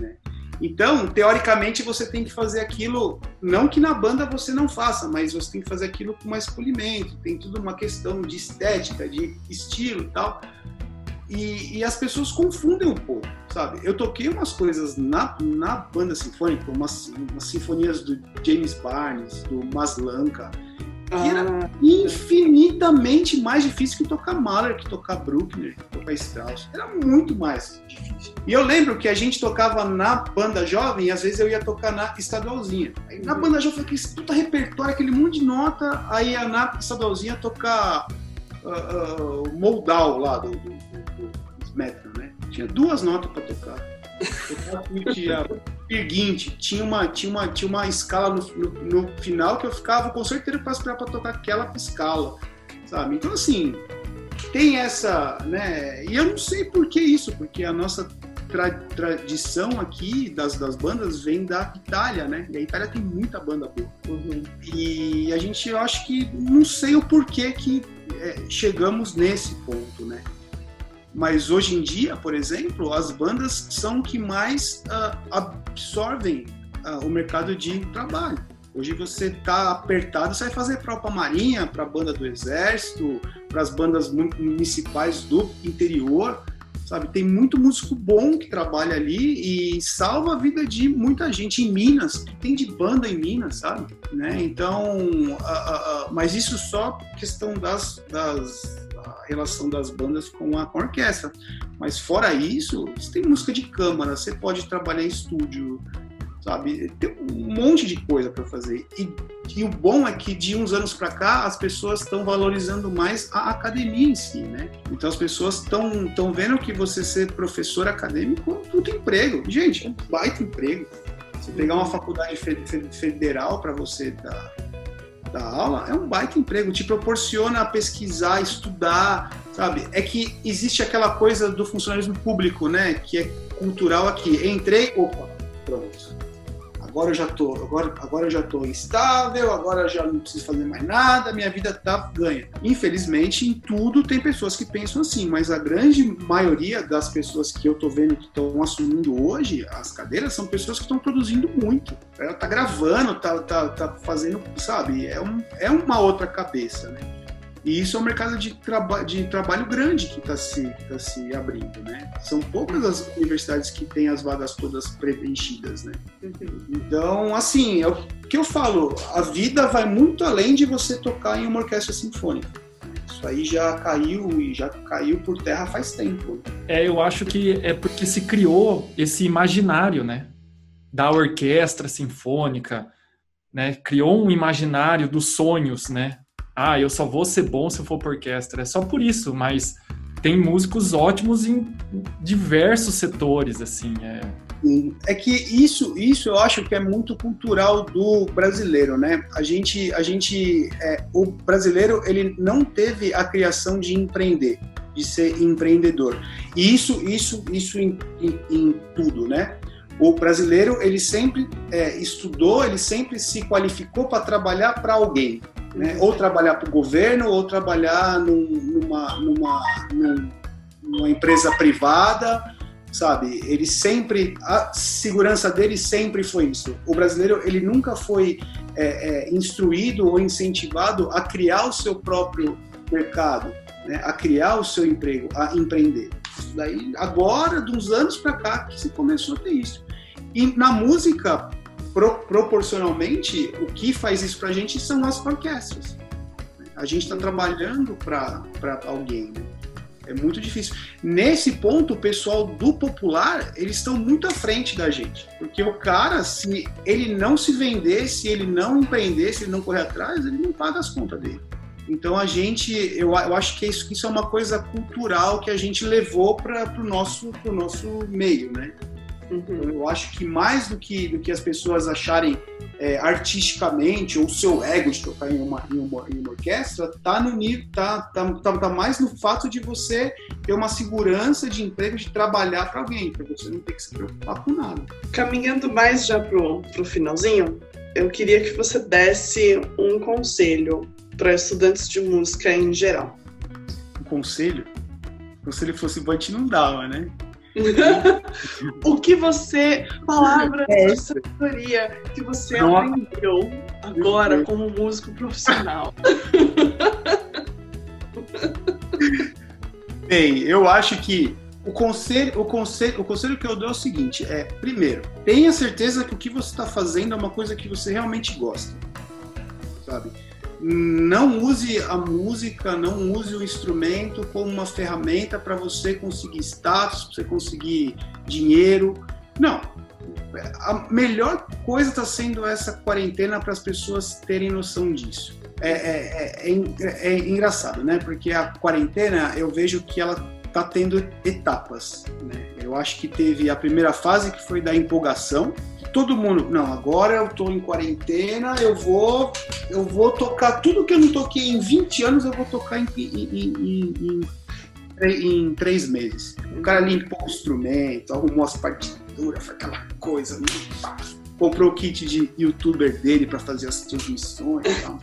Né? Então, teoricamente, você tem que fazer aquilo, não que na banda você não faça, mas você tem que fazer aquilo com mais polimento, tem tudo uma questão de estética, de estilo e tal. E, e, as pessoas confundem um pouco, sabe? Eu toquei umas coisas na, na banda sinfônica, umas, umas sinfonias do James Barnes, do Maslanka, que ah. era infinitamente mais difícil que tocar Mahler, que tocar Bruckner, que tocar Strauss. Era muito mais difícil. E eu lembro que a gente tocava na banda jovem e às vezes eu ia tocar na estadualzinha. Aí na banda jovem, aquele puta repertório, aquele monte de nota, aí ia na estadualzinha tocar uh, uh, Moldau lá do, do Metro, né? Tinha duas notas para tocar. Seguinte, tinha uma, tinha uma, tinha uma escala no, no, no final que eu ficava com certeza para esperar para tocar aquela escala, sabe? Então assim, tem essa, né? E eu não sei por que isso, porque a nossa tra tradição aqui das, das bandas vem da Itália, né? E a Itália tem muita banda boa. Uhum. E a gente, eu acho que não sei o porquê que é, chegamos nesse ponto, né? Mas hoje em dia, por exemplo, as bandas são que mais uh, absorvem uh, o mercado de trabalho. Hoje você está apertado, você vai fazer para a Marinha, para a banda do Exército, para as bandas municipais do interior, sabe? Tem muito músico bom que trabalha ali e salva a vida de muita gente em Minas, tem de banda em Minas, sabe? Né? Então, mas isso só questão das, das relação das bandas com a, com a orquestra. Mas fora isso, você tem música de câmara, você pode trabalhar em estúdio, sabe? Tem um monte de coisa para fazer. E, e, o bom é que de uns anos para cá as pessoas estão valorizando mais a academia em si, né? Então as pessoas estão estão vendo que você ser professor acadêmico é um puto emprego. Gente, é um baita emprego. Você pegar uma faculdade federal para você dar, dar aula é um baita emprego, te proporciona pesquisar, estudar, sabe? É que existe aquela coisa do funcionalismo público, né? Que é cultural aqui. Entrei, opa, pronto agora eu já tô, agora, agora eu já tô estável, agora eu já não preciso fazer mais nada, minha vida tá ganha. Infelizmente, em tudo tem pessoas que pensam assim, mas a grande maioria das pessoas que eu tô vendo que estão assumindo hoje as cadeiras são pessoas que estão produzindo muito. Ela tá gravando, tá, tá, tá fazendo, sabe? É, um, é uma outra cabeça, né? E isso é um mercado de, traba de trabalho grande que está se, tá se abrindo, né? São poucas as universidades que têm as vagas todas preenchidas, né? Então, assim, é o que eu falo, a vida vai muito além de você tocar em uma orquestra sinfônica. Isso aí já caiu e já caiu por terra faz tempo. É, eu acho que é porque se criou esse imaginário, né? Da orquestra sinfônica, né? Criou um imaginário dos sonhos, né? Ah, eu só vou ser bom se eu for para orquestra. É só por isso, mas tem músicos ótimos em diversos setores, assim. É, é que isso, isso eu acho que é muito cultural do brasileiro, né? A gente, a gente, é, o brasileiro ele não teve a criação de empreender, de ser empreendedor. E isso, isso, isso em, em, em tudo, né? O brasileiro ele sempre é, estudou, ele sempre se qualificou para trabalhar para alguém né? ou trabalhar para o governo, ou trabalhar num, numa, numa, numa empresa privada, sabe? Ele sempre, a segurança dele sempre foi isso. O brasileiro, ele nunca foi é, é, instruído ou incentivado a criar o seu próprio mercado, né? a criar o seu emprego, a empreender. daí, agora, de uns anos para cá, que se começou a ter isso. E na música, pro, proporcionalmente, o que faz isso para a gente são as orquestras. A gente está trabalhando para alguém. Né? É muito difícil. Nesse ponto, o pessoal do popular, eles estão muito à frente da gente. Porque o cara, se ele não se vender, se ele não empreender, se ele não correr atrás, ele não paga as contas dele. Então a gente, eu, eu acho que isso, isso é uma coisa cultural que a gente levou para o nosso, nosso meio, né? Uhum. Eu acho que mais do que, do que as pessoas acharem é, artisticamente ou seu ego de tocar em uma, em uma, em uma orquestra, tá no tá, tá, tá, tá, mais no fato de você ter uma segurança de emprego, de trabalhar para alguém, para você não ter que se preocupar com nada. Caminhando mais já pro, pro finalzinho, eu queria que você desse um conselho para estudantes de música em geral. Um conselho? Se ele fosse gente não dava, né? o que você, palavras é. de sabedoria que você Não. aprendeu agora como músico profissional. Bem, eu acho que o conselho, o conselho, o conselho que eu dou é o seguinte: é primeiro, tenha certeza que o que você está fazendo é uma coisa que você realmente gosta, sabe? Não use a música, não use o instrumento como uma ferramenta para você conseguir status, para você conseguir dinheiro. Não. A melhor coisa está sendo essa quarentena para as pessoas terem noção disso. É, é, é, é, é engraçado, né? Porque a quarentena eu vejo que ela está tendo etapas. Né? Eu acho que teve a primeira fase que foi da empolgação, todo mundo, não, agora eu estou em quarentena, eu vou, eu vou tocar tudo que eu não toquei em 20 anos, eu vou tocar em, em, em, em, três meses. O cara limpou o instrumento, arrumou as partituras, foi aquela coisa, né? comprou o kit de youtuber dele para fazer as transmissões e tal.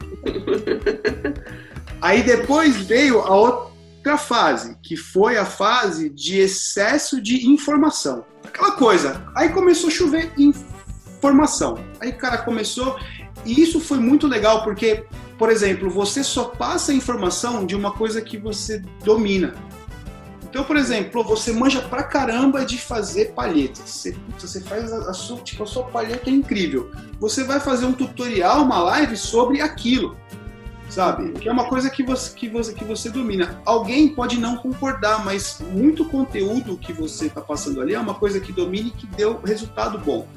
Aí depois veio a outra fase, que foi a fase de excesso de informação. Aquela coisa. Aí começou a chover informação. Aí, cara, começou. E isso foi muito legal, porque, por exemplo, você só passa informação de uma coisa que você domina. Então, por exemplo, você manja pra caramba de fazer palhetas. Você, você faz a, a, sua, tipo, a sua palheta é incrível. Você vai fazer um tutorial, uma live sobre aquilo. Sabe? Que é uma coisa que você, que você, que você domina. Alguém pode não concordar, mas muito conteúdo que você está passando ali é uma coisa que domina e que deu resultado bom.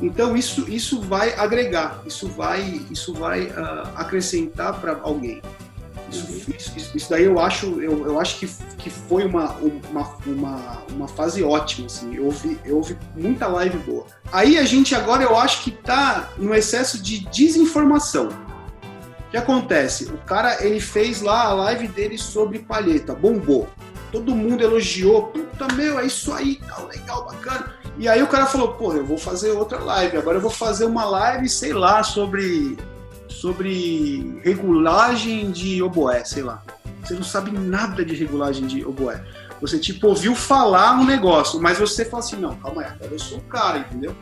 Então isso, isso vai agregar, isso vai, isso vai uh, acrescentar para alguém. Isso, isso, isso, daí eu acho, eu, eu acho que, que foi uma, uma, uma, uma fase ótima, assim. Eu ouvi, eu ouvi muita live boa. Aí a gente agora, eu acho que tá no excesso de desinformação. O que acontece? O cara, ele fez lá a live dele sobre palheta, bombou. Todo mundo elogiou, puta meu, é isso aí, tá legal, bacana. E aí o cara falou, pô, eu vou fazer outra live, agora eu vou fazer uma live, sei lá, sobre sobre regulagem de oboé, sei lá. Você não sabe nada de regulagem de oboé. Você, tipo, ouviu falar um negócio, mas você fala assim, não, calma aí, agora eu sou o cara, entendeu?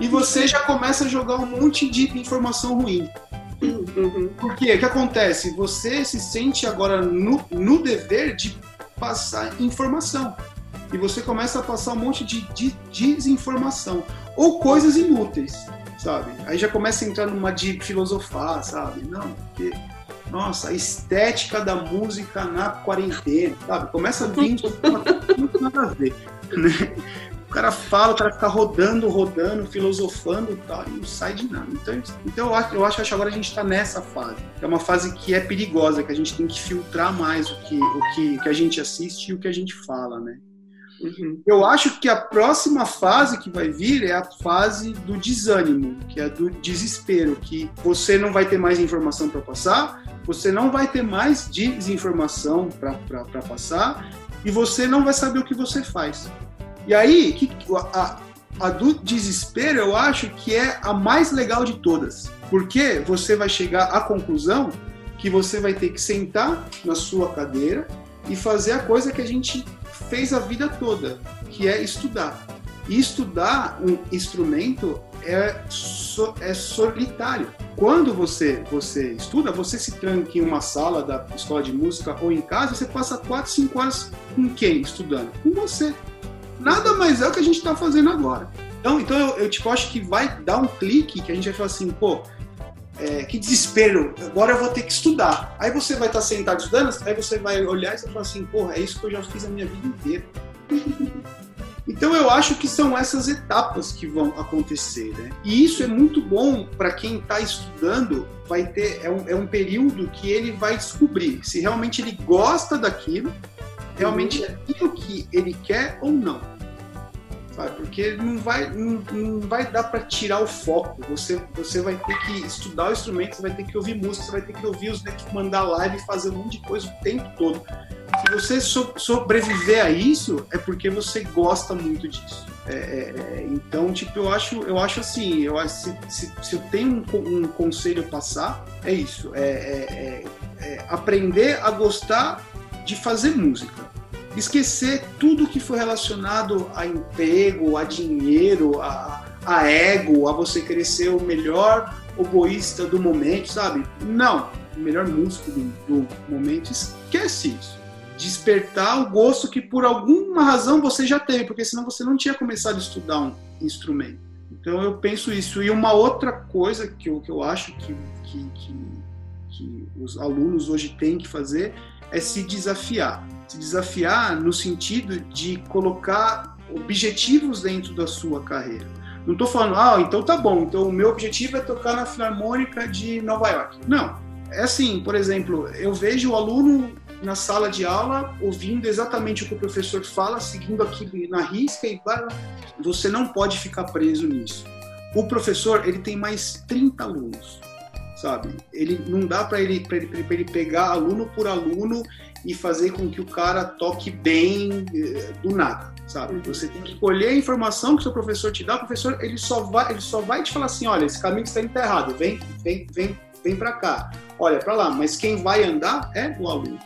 E você já começa a jogar um monte de informação ruim. Uhum. Porque o que acontece? Você se sente agora no, no dever de passar informação. E você começa a passar um monte de, de desinformação. Ou coisas inúteis sabe? Aí já começa a entrar numa de filosofar, sabe? Não, porque, nossa, a estética da música na quarentena, sabe? Começa a vir, não nada a ver, né? O cara fala, o cara fica rodando, rodando, filosofando e tal, e não sai de nada. Então, então eu, acho, eu acho que agora a gente está nessa fase. É uma fase que é perigosa, que a gente tem que filtrar mais o que, o que, que a gente assiste e o que a gente fala, né? Uhum. Eu acho que a próxima fase que vai vir é a fase do desânimo, que é do desespero, que você não vai ter mais informação para passar, você não vai ter mais desinformação para passar e você não vai saber o que você faz. E aí, que, a, a do desespero eu acho que é a mais legal de todas, porque você vai chegar à conclusão que você vai ter que sentar na sua cadeira e fazer a coisa que a gente fez a vida toda, que é estudar. E estudar um instrumento é, so, é solitário. Quando você, você estuda, você se tranca em uma sala da escola de música ou em casa, você passa 4, 5 horas com quem estudando? Com você. Nada mais é o que a gente está fazendo agora. Então, então eu, eu tipo, acho que vai dar um clique que a gente vai falar assim, pô, é, que desespero, agora eu vou ter que estudar. Aí você vai estar sentado estudando, aí você vai olhar e você fala assim, porra, é isso que eu já fiz a minha vida inteira. então eu acho que são essas etapas que vão acontecer, né? E isso é muito bom para quem está estudando, vai ter, é um, é um período que ele vai descobrir se realmente ele gosta daquilo, realmente é aquilo que ele quer ou não Porque não vai, não, não vai dar para tirar o foco. Você, você vai ter que estudar o instrumento, você vai ter que ouvir música, você vai ter que ouvir os que mandar live fazer um monte de coisa o tempo todo. Se você so, sobreviver a isso, é porque você gosta muito disso. É, é, é então, tipo, eu acho, eu acho assim, eu acho, se, se, se eu tenho um, um, conselho a passar, é isso. É, é, é aprender a gostar de fazer música esquecer tudo que foi relacionado a emprego, a dinheiro, a, a ego, a você querer ser o melhor oboísta do momento, sabe? Não, o melhor músico do, do momento, esquece isso. Despertar o gosto que por alguma razão você já teve, porque senão você não tinha começado a estudar um instrumento. Então eu penso isso. E uma outra coisa que eu, que eu acho que, que, que, que os alunos hoje têm que fazer é se desafiar se desafiar no sentido de colocar objetivos dentro da sua carreira. Não estou falando, ah, então tá bom, então o meu objetivo é tocar na Filarmônica de Nova York. Não. É assim, por exemplo, eu vejo o aluno na sala de aula ouvindo exatamente o que o professor fala, seguindo aquilo na risca e você não pode ficar preso nisso. O professor, ele tem mais 30 alunos, sabe? Ele não dá para ele, ele, ele pegar aluno por aluno e fazer com que o cara toque bem eh, do nada, sabe? Você tem que colher a informação que o seu professor te dá, o professor ele só vai, ele só vai te falar assim, olha, esse caminho que está indo tá errado, vem, vem, vem, vem para cá, olha para lá, mas quem vai andar é o aluno.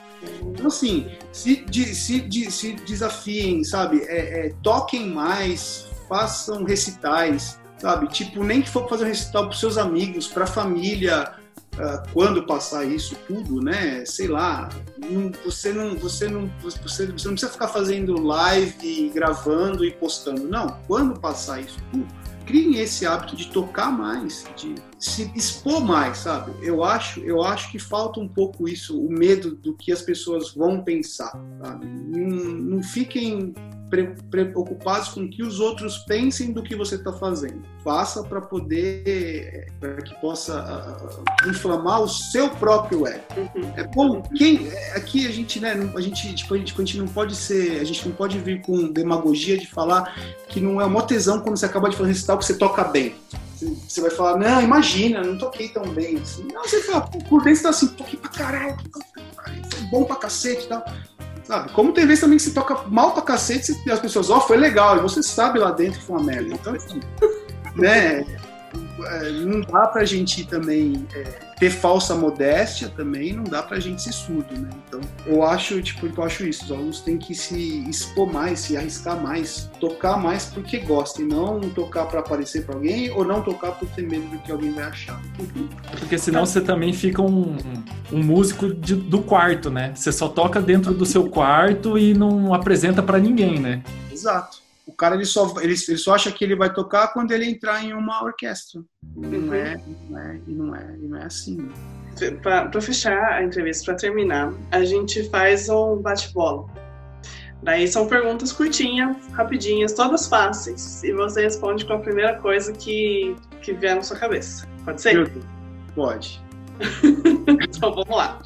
Então, assim, se, se, se desafiem, sabe? É, é, toquem mais, façam recitais, sabe? Tipo, nem que for fazer um recital para seus amigos, para a família, uh, quando passar isso tudo, né? Sei lá, não, você não, você não, você, você não precisa ficar fazendo live, gravando e postando, não. Quando passar isso tudo, criem esse hábito de tocar mais, de se expor mais, sabe? Eu acho, eu acho que falta um pouco isso, o medo do que as pessoas vão pensar, sabe? Não, não fiquem preocupados com o que os outros pensem do que você está fazendo. Faça para poder, para que possa uh, inflamar o seu próprio ego. Uhum. É bom, quem aqui a gente, né, a gente, tipo, a gente, a gente não pode ser, a gente não pode vir com demagogia de falar que não é uma tesão quando você acaba de fazer recital que você toca bem você vai falar, não, imagina, não toquei tão bem. Assim. Não, você fala, por dentro você tá assim, toquei pra caralho, foi bom pra cacete e tal. Sabe? Como tem vezes também que você toca mal pra cacete e as pessoas, ó, oh, foi legal, e você sabe lá dentro que foi uma merda. Então, assim, né? É, não dá pra gente também é, ter falsa modéstia também, não dá pra gente ser surdo, né? Então, eu acho, tipo, eu acho isso, os alunos têm que se expor mais, se arriscar mais, tocar mais porque gostam, e não tocar para aparecer para alguém ou não tocar por ter medo do que alguém vai achar. Porque senão você também fica um, um músico de, do quarto, né? Você só toca dentro do seu quarto e não apresenta para ninguém, né? Exato. O cara ele só, ele, ele só acha que ele vai tocar quando ele entrar em uma orquestra. Não uhum. é, não é, e não é, e não é assim. Para fechar a entrevista, para terminar, a gente faz um bate-bola. Daí são perguntas curtinhas, rapidinhas, todas fáceis. E você responde com a primeira coisa que, que vier na sua cabeça. Pode ser? Pode. então vamos lá.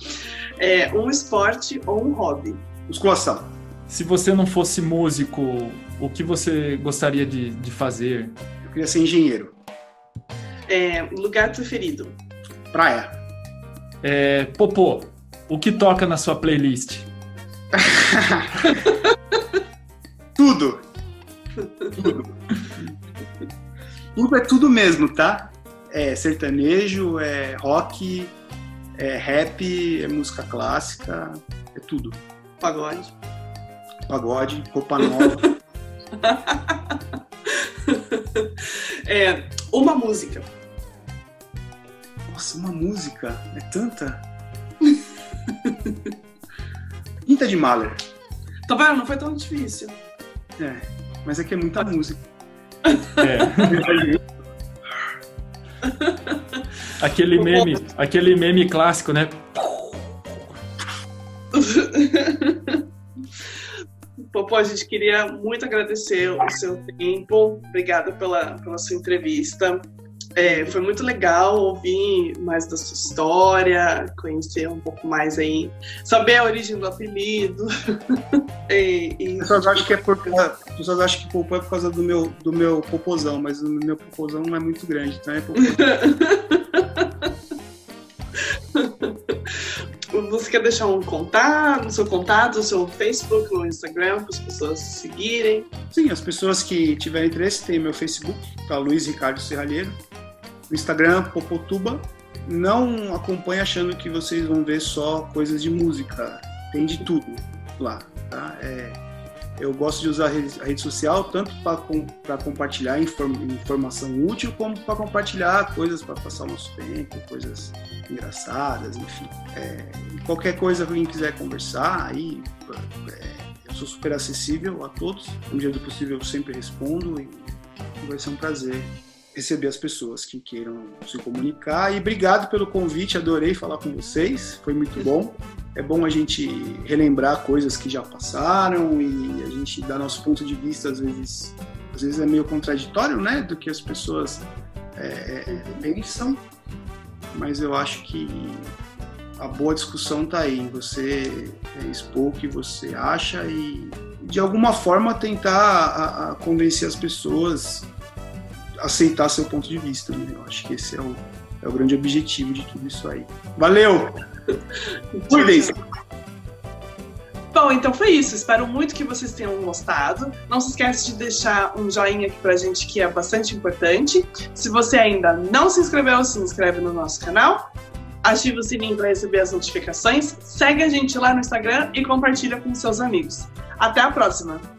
É, um esporte ou um hobby? Musculação. Se você não fosse músico, o que você gostaria de, de fazer? Eu queria ser engenheiro. É, lugar preferido? Praia. É, Popô, o que toca na sua playlist? tudo. Tudo. Tudo é tudo mesmo, tá? É sertanejo, é rock, é rap, é música clássica, é tudo. Pagode. Pagode, roupa nova. é, uma música. Nossa, uma música? É tanta? Quinta de Mahler. Tá vendo? Não foi tão difícil. É, mas é que é muita música. É. aquele meme, aquele meme clássico, né? A gente queria muito agradecer o seu tempo. Obrigada pela, pela sua entrevista. É, foi muito legal ouvir mais da sua história, conhecer um pouco mais aí, saber a origem do apelido. e, e... Pessoas acham que é por pessoas acham que popô é por causa do meu do meu popozão, mas o meu popozão não é muito grande, então é popô. Você quer deixar um contato, seu contato, o seu Facebook, no Instagram, para as pessoas seguirem? Sim, as pessoas que tiverem interesse, tem meu Facebook, tá Luiz Ricardo Serralheiro. No Instagram, Popotuba. Não acompanhe achando que vocês vão ver só coisas de música. Tem de tudo lá, tá? É, eu gosto de usar a rede, social tanto para com, compartilhar inform, informação útil, como para compartilhar coisas para passar o nosso tempo, coisas engraçadas, enfim. É, qualquer coisa que alguém quiser conversar, aí é, eu sou super acessível a todos. No dia do possível eu sempre respondo e vai ser um prazer receber as pessoas que queiram se comunicar. E obrigado pelo convite, adorei falar com vocês, foi muito bom. É bom a gente relembrar coisas que já passaram e a gente dar nosso ponto de vista, às vezes, às vezes é meio contraditório, né, do que as pessoas é, é pensam, mas eu acho que a boa discussão está aí, você é, expor o que você acha e de alguma forma tentar a, a convencer as pessoas aceitar seu ponto de vista. Né? Eu acho que esse é o, é o grande objetivo de tudo isso aí. Valeu! Cuidem-se! Bom, então foi isso. Espero muito que vocês tenham gostado. Não se esqueça de deixar um joinha aqui pra gente, que é bastante importante. Se você ainda não se inscreveu, se inscreve no nosso canal. ativa o sininho para receber as notificações, segue a gente lá no Instagram e compartilha com seus amigos. Até a próxima!